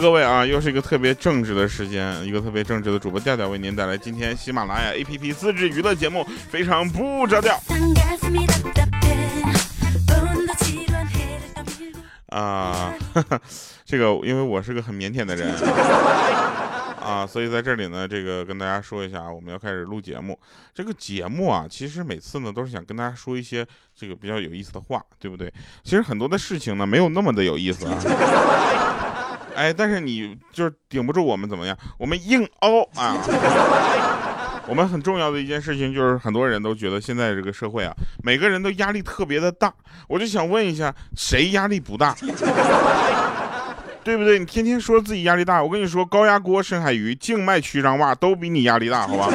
各位啊，又是一个特别正直的时间，一个特别正直的主播调调为您带来今天喜马拉雅 APP 自制娱乐节目，非常不着调。啊，这个因为我是个很腼腆的人 啊，所以在这里呢，这个跟大家说一下，我们要开始录节目。这个节目啊，其实每次呢都是想跟大家说一些这个比较有意思的话，对不对？其实很多的事情呢没有那么的有意思啊。哎，但是你就是顶不住我们怎么样？我们硬凹啊！我们很重要的一件事情就是，很多人都觉得现在这个社会啊，每个人都压力特别的大。我就想问一下，谁压力不大？对不对？你天天说自己压力大，我跟你说，高压锅、深海鱼、静脉曲张袜都比你压力大，好吧？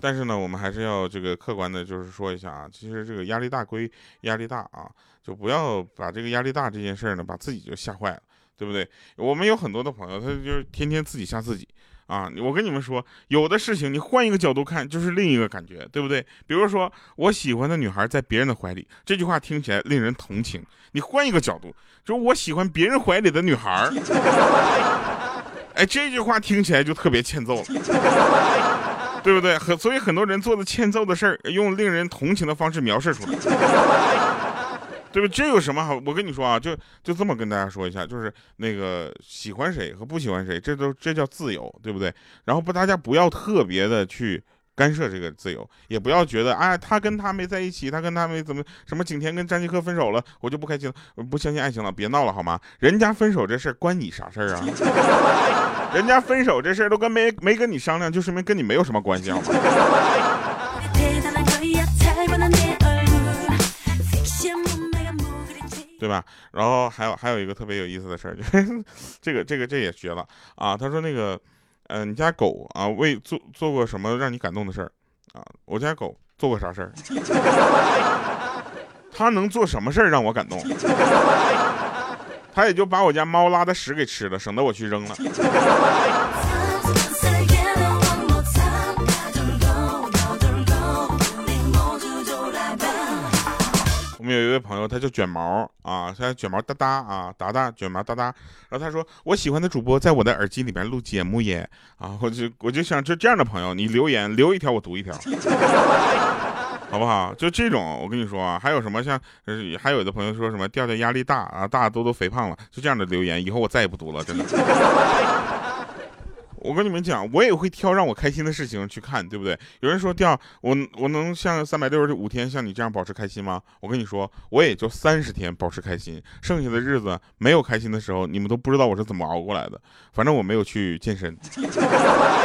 但是呢，我们还是要这个客观的，就是说一下啊，其实这个压力大归压力大啊，就不要把这个压力大这件事呢，把自己就吓坏了。对不对？我们有很多的朋友，他就是天天自己吓自己啊！我跟你们说，有的事情你换一个角度看，就是另一个感觉，对不对？比如说，我喜欢的女孩在别人的怀里，这句话听起来令人同情。你换一个角度，就是我喜欢别人怀里的女孩儿，哎，这句话听起来就特别欠揍了，对不对？很所以很多人做的欠揍的事儿，用令人同情的方式描述出来。对不？这有什么好？我跟你说啊，就就这么跟大家说一下，就是那个喜欢谁和不喜欢谁，这都这叫自由，对不对？然后不，大家不要特别的去干涉这个自由，也不要觉得哎，他跟他没在一起，他跟他没怎么什么，景甜跟张继科分手了，我就不开心了，不相信爱情了，别闹了好吗？人家分手这事关你啥事儿啊？人家分手这事都跟没没跟你商量，就说明跟你没有什么关系好吗？对吧？然后还有还有一个特别有意思的事儿，就 这个这个这也学了啊。他说那个，嗯，你家狗啊，为做做过什么让你感动的事儿啊？我家狗做过啥事儿？它能做什么事儿让我感动？他也就把我家猫拉的屎给吃了，省得我去扔了。们有一位朋友，他叫卷毛啊，他卷毛哒哒啊，哒哒卷毛哒哒。然后他说，我喜欢的主播在我的耳机里边录节目耶啊，我就我就想，就这样的朋友，你留言留一条，我读一条，好不好？就这种，我跟你说啊，还有什么像，还有的朋友说什么调调压力大啊，大都都肥胖了，就这样的留言，以后我再也不读了，真的。我跟你们讲，我也会挑让我开心的事情去看，对不对？有人说调我我能像三百六十五天像你这样保持开心吗？我跟你说，我也就三十天保持开心，剩下的日子没有开心的时候，你们都不知道我是怎么熬过来的。反正我没有去健身。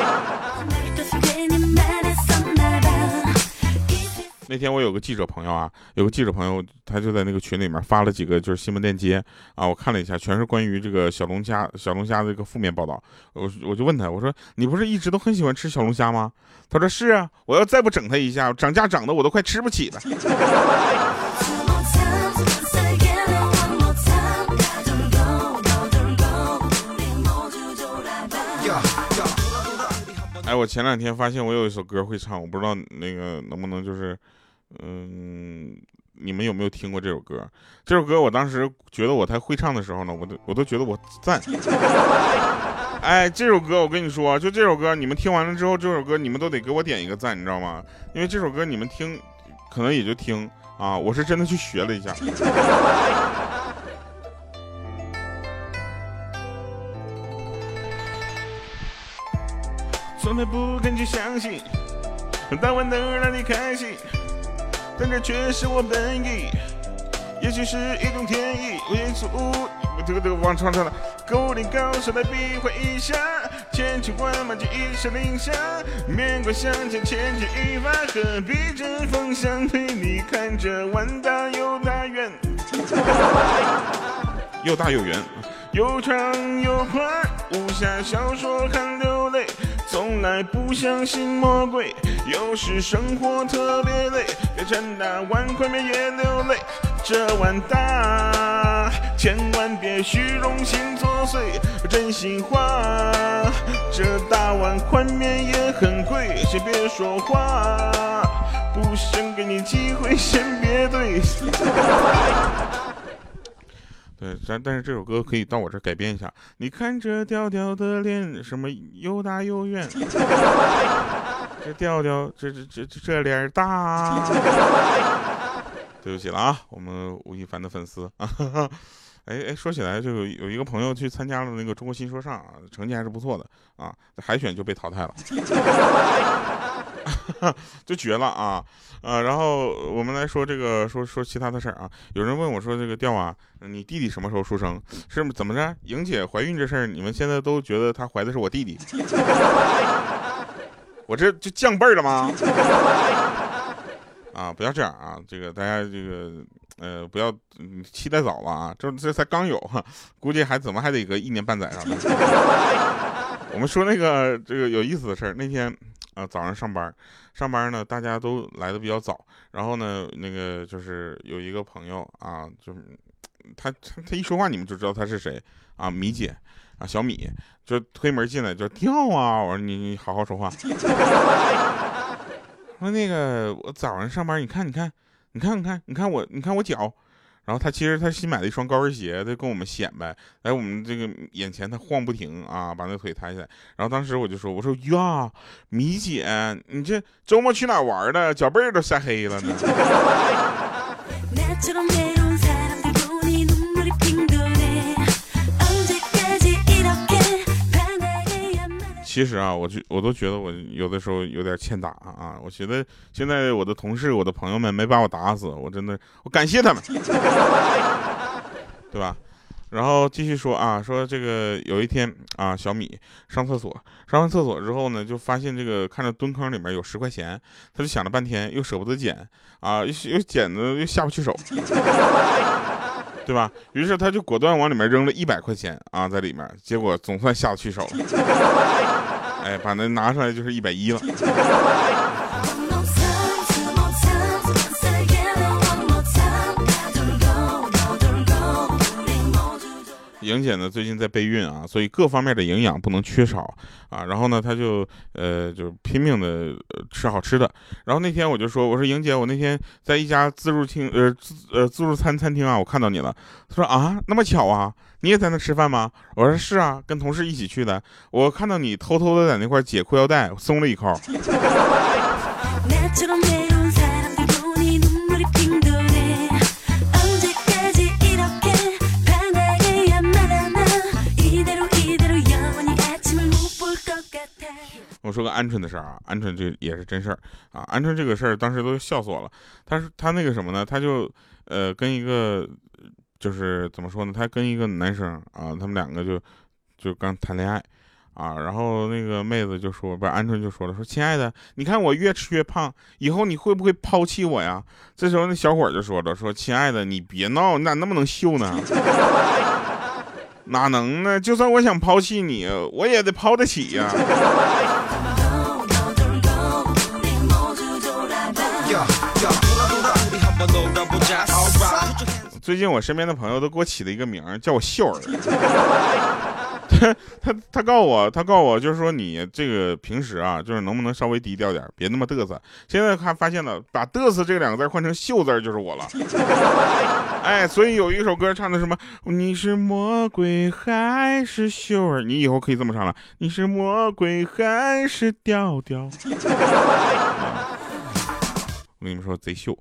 那天我有个记者朋友啊，有个记者朋友，他就在那个群里面发了几个就是新闻链接啊，我看了一下，全是关于这个小龙虾小龙虾的一个负面报道。我我就问他，我说你不是一直都很喜欢吃小龙虾吗？他说是啊，我要再不整他一下，涨价涨的我都快吃不起了。哎，我前两天发现我有一首歌会唱，我不知道那个能不能就是，嗯，你们有没有听过这首歌？这首歌我当时觉得我才会唱的时候呢，我都我都觉得我赞。哎，这首歌我跟你说，就这首歌，你们听完了之后，这首歌你们都得给我点一个赞，你知道吗？因为这首歌你们听，可能也就听啊，我是真的去学了一下。从来不肯去相信，但我能让你开心，但这却是我本意。也许是一种天意，我也是无这个这个忘唱唱了。勾连高手来比划一下，千军万马就一声令下，面馆向前，千钧一发，何必针锋相对？你看这碗大 又大圆，又大又圆，又长又宽，武侠小说看流泪。从来不相信魔鬼，有时生活特别累，别撑大碗，宽面也流泪。这碗大千万别虚荣心作祟，真心话。这大碗宽面也很贵，先别说话，不想给你机会，先别对。对，但但是这首歌可以到我这改编一下。你看这调调的脸，什么又大又圆。这调调，这这这这脸大。对不起了啊，我们吴亦凡的粉丝啊。哎哎，说起来，就有有一个朋友去参加了那个中国新说唱啊，成绩还是不错的啊，海选就被淘汰了。就绝了啊！呃，然后我们来说这个，说说其他的事儿啊。有人问我说：“这个调啊，你弟弟什么时候出生？是怎么着？莹姐怀孕这事儿，你们现在都觉得她怀的是我弟弟？我这就降辈儿了吗？啊，不要这样啊！这个大家这个呃，不要期待早了啊！这这才刚有，估计还怎么还得个一年半载上。我们说那个这个有意思的事儿，那天。啊，早上上班，上班呢，大家都来的比较早。然后呢，那个就是有一个朋友啊，就是他他他一说话，你们就知道他是谁啊，米姐啊，小米就推门进来就跳啊。我说你你好好说话。说那个我早上上班，你看你看你看你看你看我你看我脚。然后他其实他新买了一双高跟鞋，他跟我们显摆，来我们这个眼前他晃不停啊，把那腿抬起来。然后当时我就说：“我说呀，米姐，你这周末去哪玩的？脚背都晒黑了呢。”其实啊，我就我都觉得我有的时候有点欠打啊！我觉得现在我的同事、我的朋友们没把我打死，我真的我感谢他们，对吧？然后继续说啊，说这个有一天啊，小米上厕所，上完厕所之后呢，就发现这个看着蹲坑里面有十块钱，他就想了半天，又舍不得捡啊，又又捡的又下不去手，对吧？于是他就果断往里面扔了一百块钱啊，在里面，结果总算下得去手了。哎，把那拿出来就是一百一了。莹姐呢，最近在备孕啊，所以各方面的营养不能缺少啊。然后呢，她就呃，就拼命的吃好吃的。然后那天我就说，我说莹姐，我那天在一家自助厅呃自呃自助餐餐厅啊，我看到你了。她说啊，那么巧啊，你也在那吃饭吗？我说是啊，跟同事一起去的。我看到你偷偷的在那块解裤腰带，松了一口。我说个鹌鹑的事儿啊，鹌鹑这也是真事儿啊。鹌鹑这个事儿当时都笑死我了。他是他那个什么呢？他就呃跟一个就是怎么说呢？他跟一个男生啊，他们两个就就刚谈恋爱啊。然后那个妹子就说，不是鹌鹑就说了，说亲爱的，你看我越吃越胖，以后你会不会抛弃我呀？这时候那小伙就说了，说亲爱的，你别闹，你咋那么能秀呢？哪能呢？就算我想抛弃你，我也得抛得起呀。最近我身边的朋友都给我起了一个名儿，叫我秀儿。他他他告诉我，他告诉我就是说你这个平时啊，就是能不能稍微低调点，别那么嘚瑟。现在他发现了，把嘚瑟这两个字换成秀字就是我了。哎，所以有一首歌唱的什么？你是魔鬼还是秀儿？你以后可以这么唱了。你是魔鬼还是调调？我跟你们说贼秀，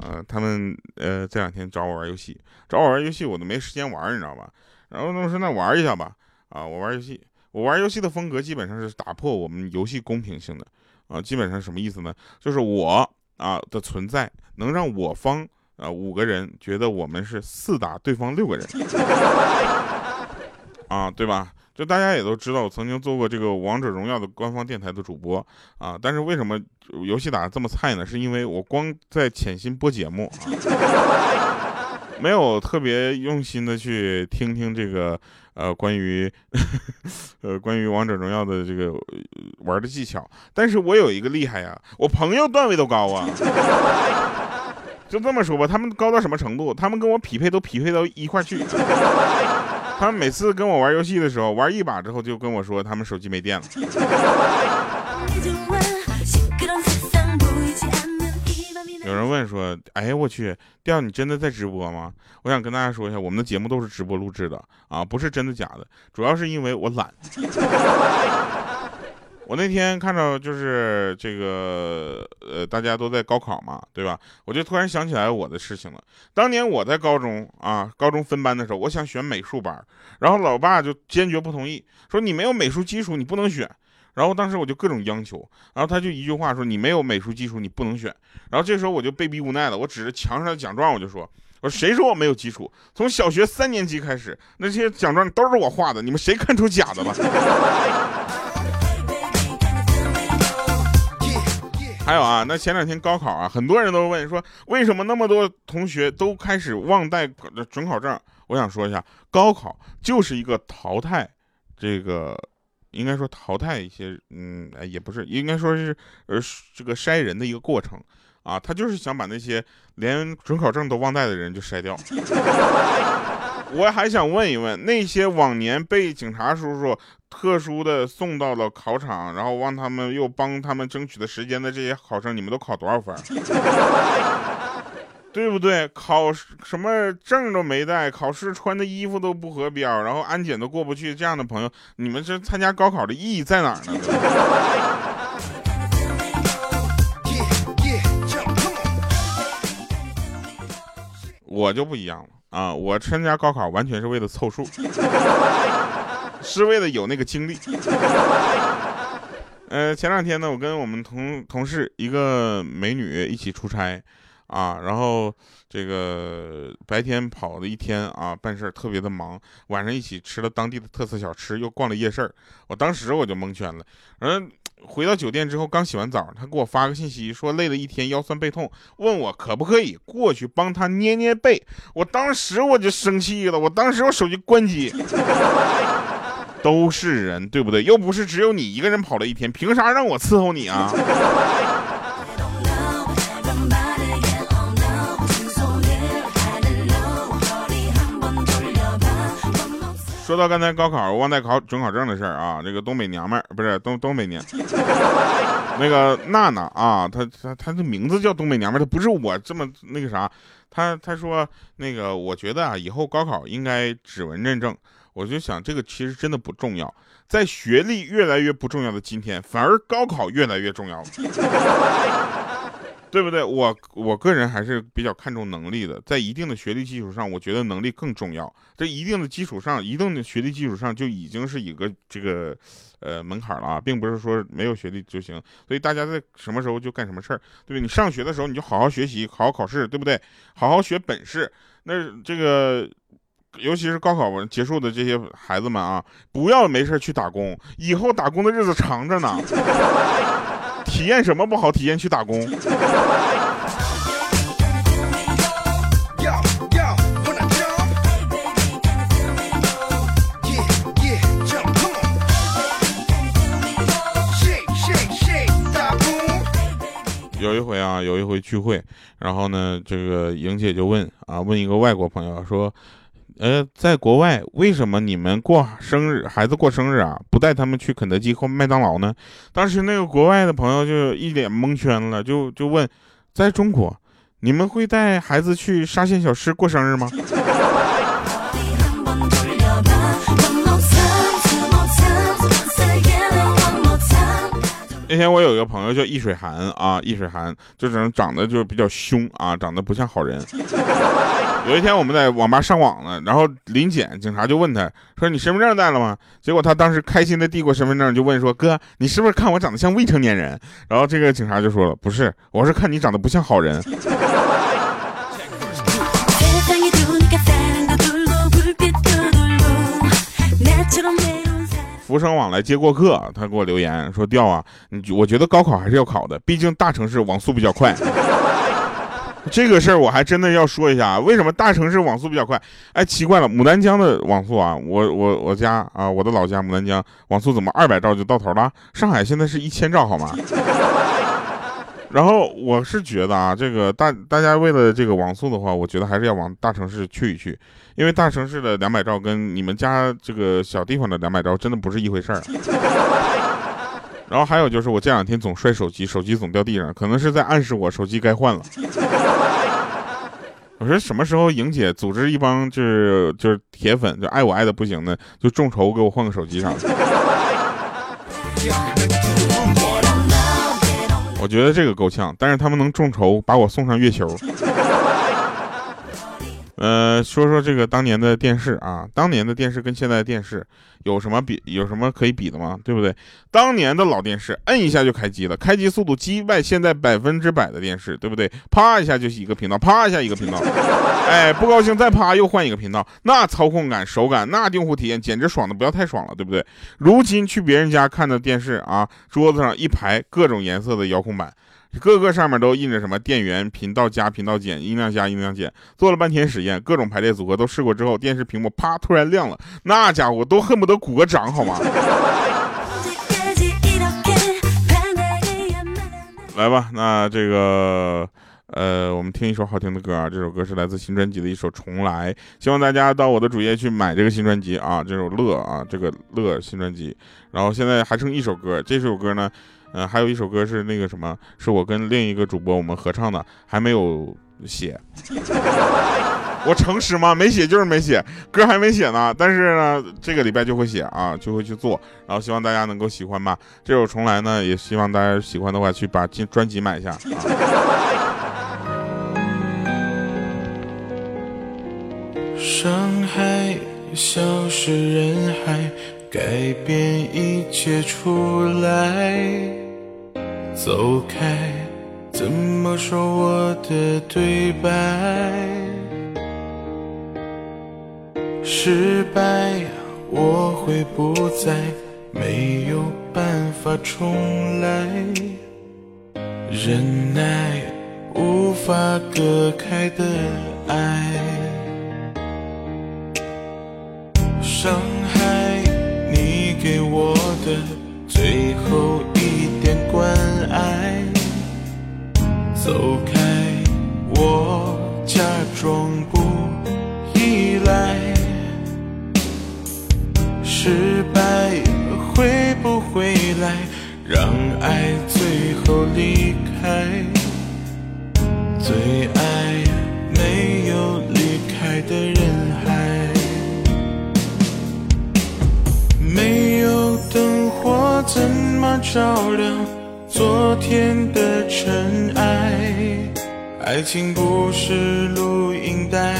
呃，他们呃这两天找我玩游戏，找我玩游戏我都没时间玩，你知道吧？然后他们说那玩一下吧。啊，我玩游戏，我玩游戏的风格基本上是打破我们游戏公平性的，啊，基本上什么意思呢？就是我啊的存在能让我方啊五个人觉得我们是四打对方六个人，啊，对吧？就大家也都知道，我曾经做过这个王者荣耀的官方电台的主播啊，但是为什么游戏打的这么菜呢？是因为我光在潜心播节目，没有特别用心的去听听这个。呃，关于，呃，关于王者荣耀的这个玩的技巧，但是我有一个厉害呀，我朋友段位都高啊，就这么说吧，他们高到什么程度？他们跟我匹配都匹配到一块去。他们每次跟我玩游戏的时候，玩一把之后就跟我说他们手机没电了。有人问说：“哎呀，我去，调你真的在直播吗？”我想跟大家说一下，我们的节目都是直播录制的啊，不是真的假的。主要是因为我懒。我那天看到就是这个呃，大家都在高考嘛，对吧？我就突然想起来我的事情了。当年我在高中啊，高中分班的时候，我想选美术班，然后老爸就坚决不同意，说你没有美术基础，你不能选。然后当时我就各种央求，然后他就一句话说：“你没有美术基础，你不能选。”然后这时候我就被逼无奈了，我指着墙上的奖状，我就说：“我说谁说我没有基础？从小学三年级开始，那些奖状都是我画的，你们谁看出假的了？” 还有啊，那前两天高考啊，很多人都问说，为什么那么多同学都开始忘带准考证？我想说一下，高考就是一个淘汰这个。应该说淘汰一些，嗯，也不是，应该说是，呃，这个筛人的一个过程，啊，他就是想把那些连准考证都忘带的人就筛掉。我还想问一问，那些往年被警察叔叔特殊的送到了考场，然后让他们又帮他们争取的时间的这些考生，你们都考多少分？对不对？考什么证都没带，考试穿的衣服都不合标，然后安检都过不去，这样的朋友，你们这参加高考的意义在哪儿呢？我就不一样了啊！我参加高考完全是为了凑数，是为了有那个精力。呃，前两天呢，我跟我们同同事一个美女一起出差。啊，然后这个白天跑了一天啊，办事特别的忙，晚上一起吃了当地的特色小吃，又逛了夜市我当时我就蒙圈了。嗯，回到酒店之后刚洗完澡，他给我发个信息说累了一天腰酸背痛，问我可不可以过去帮他捏捏背。我当时我就生气了，我当时我手机关机。都是人对不对？又不是只有你一个人跑了一天，凭啥让我伺候你啊？说到刚才高考忘带考准考证的事儿啊，这个东北娘们儿不是东东北娘，那个娜娜啊，她她她的名字叫东北娘们儿，她不是我这么那个啥，她她说那个我觉得啊，以后高考应该指纹认证，我就想这个其实真的不重要，在学历越来越不重要的今天，反而高考越来越重要了。对不对？我我个人还是比较看重能力的，在一定的学历基础上，我觉得能力更重要。在一定的基础上，一定的学历基础上，就已经是一个这个呃门槛了啊，并不是说没有学历就行。所以大家在什么时候就干什么事儿，对不对？你上学的时候你就好好学习，好好考试，对不对？好好学本事。那这个，尤其是高考完结束的这些孩子们啊，不要没事去打工，以后打工的日子长着呢。体验什么不好？体验去打工。有一回啊，有一回聚会，然后呢，这个莹姐就问啊，问一个外国朋友说。呃，在国外，为什么你们过生日，孩子过生日啊，不带他们去肯德基或麦当劳呢？当时那个国外的朋友就一脸蒙圈了，就就问，在中国，你们会带孩子去沙县小吃过生日吗？那天我有一个朋友叫易水寒啊，易水寒就长长得就比较凶啊，长得不像好人。有一天我们在网吧上网呢，然后临检，警察就问他说：“你身份证带了吗？”结果他当时开心的递过身份证，就问说：“哥，你是不是看我长得像未成年人？”然后这个警察就说了：“不是，我是看你长得不像好人。” 浮生往来接过客，他给我留言说：“调啊，你我觉得高考还是要考的，毕竟大城市网速比较快。” 这个事儿我还真的要说一下，为什么大城市网速比较快？哎，奇怪了，牡丹江的网速啊，我我我家啊，我的老家牡丹江网速怎么二百兆就到头了？上海现在是一千兆好吗？然后我是觉得啊，这个大大家为了这个网速的话，我觉得还是要往大城市去一去，因为大城市的两百兆跟你们家这个小地方的两百兆真的不是一回事儿。然后还有就是我这两天总摔手机，手机总掉地上，可能是在暗示我手机该换了。我说什么时候莹姐组织一帮就是就是铁粉，就爱我爱的不行的，就众筹给我换个手机啥的。我觉得这个够呛，但是他们能众筹把我送上月球。呃，说说这个当年的电视啊，当年的电视跟现在的电视有什么比，有什么可以比的吗？对不对？当年的老电视，摁一下就开机了，开机速度击败现在百分之百的电视，对不对？啪一下就是一个频道，啪一下一个频道，哎，不高兴再啪又换一个频道，那操控感、手感，那用户体验简直爽的不要太爽了，对不对？如今去别人家看的电视啊，桌子上一排各种颜色的遥控板。各个上面都印着什么电源、频道加、频道减、音量加、音量减，做了半天实验，各种排列组合都试过之后，电视屏幕啪突然亮了，那家伙都恨不得鼓个掌，好吗？来吧，那这个，呃，我们听一首好听的歌啊，这首歌是来自新专辑的一首《重来》，希望大家到我的主页去买这个新专辑啊，这首《乐》啊，这个《乐》新专辑，然后现在还剩一首歌，这首歌呢。嗯，还有一首歌是那个什么，是我跟另一个主播我们合唱的，还没有写。我诚实吗？没写就是没写，歌还没写呢。但是呢，这个礼拜就会写啊，就会去做。然后希望大家能够喜欢吧。这首重来呢，也希望大家喜欢的话，去把专专辑买一下。啊伤害消失人海，改变一切出来。走开，怎么说我的对白？失败，我会不再，没有办法重来。忍耐，无法隔开的爱，伤害你给我的最后关。爱，走开，我假装不依赖。失败会不会来，让爱最后离开？最爱没有离开的人海，没有灯火怎么照亮？昨天的尘埃，爱情不是录音带，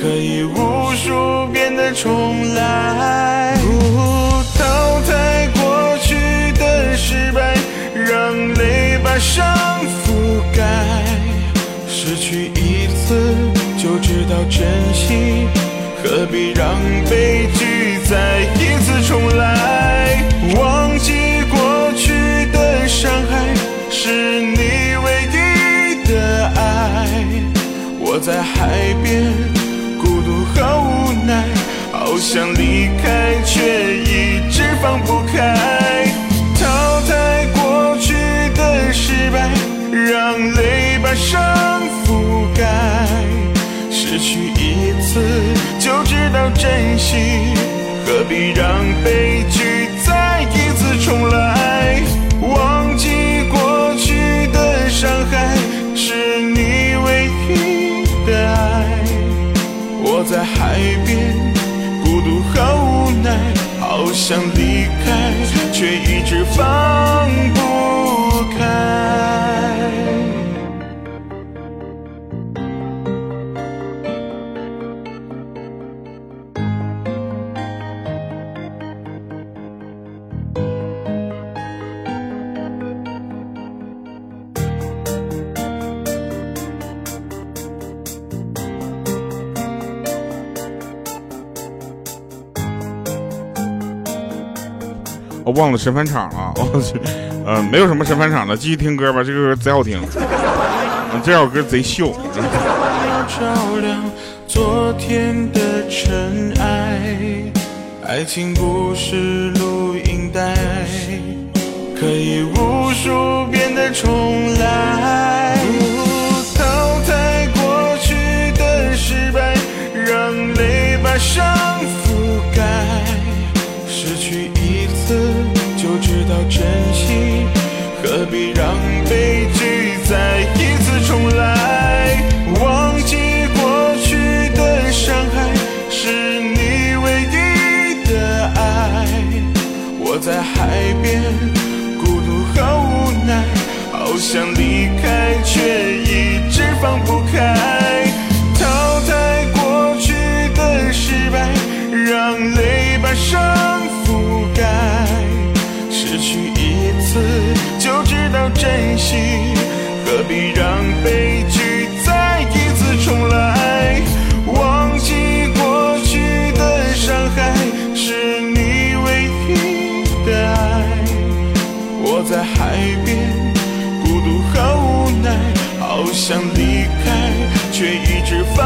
可以无数遍的重来。淘汰过去的失败，让泪把伤覆盖。失去一次就知道珍惜，何必让悲剧再一次重来？在海边孤独和无奈，好想离开，却一直放不开。淘汰过去的失败，让泪把伤覆盖。失去一次就知道珍惜，何必让悲剧改变，孤独好无奈，好想离开，却一直放不忘了神返场了，我去，呃，没有什么神返场的，继续听歌吧，这个歌贼好听，这首歌贼秀。昨天的尘埃，爱情不是录音带，可以无数遍的重来。必让悲剧再一次重来？忘记过去的伤害，是你唯一的爱。我在海边，孤独和无奈，好想离开，却一直放不开。淘汰过去的失败，让泪把伤就知道珍惜，何必让悲剧再一次重来？忘记过去的伤害，是你唯一的爱。我在海边，孤独和无奈，好想离开，却一直放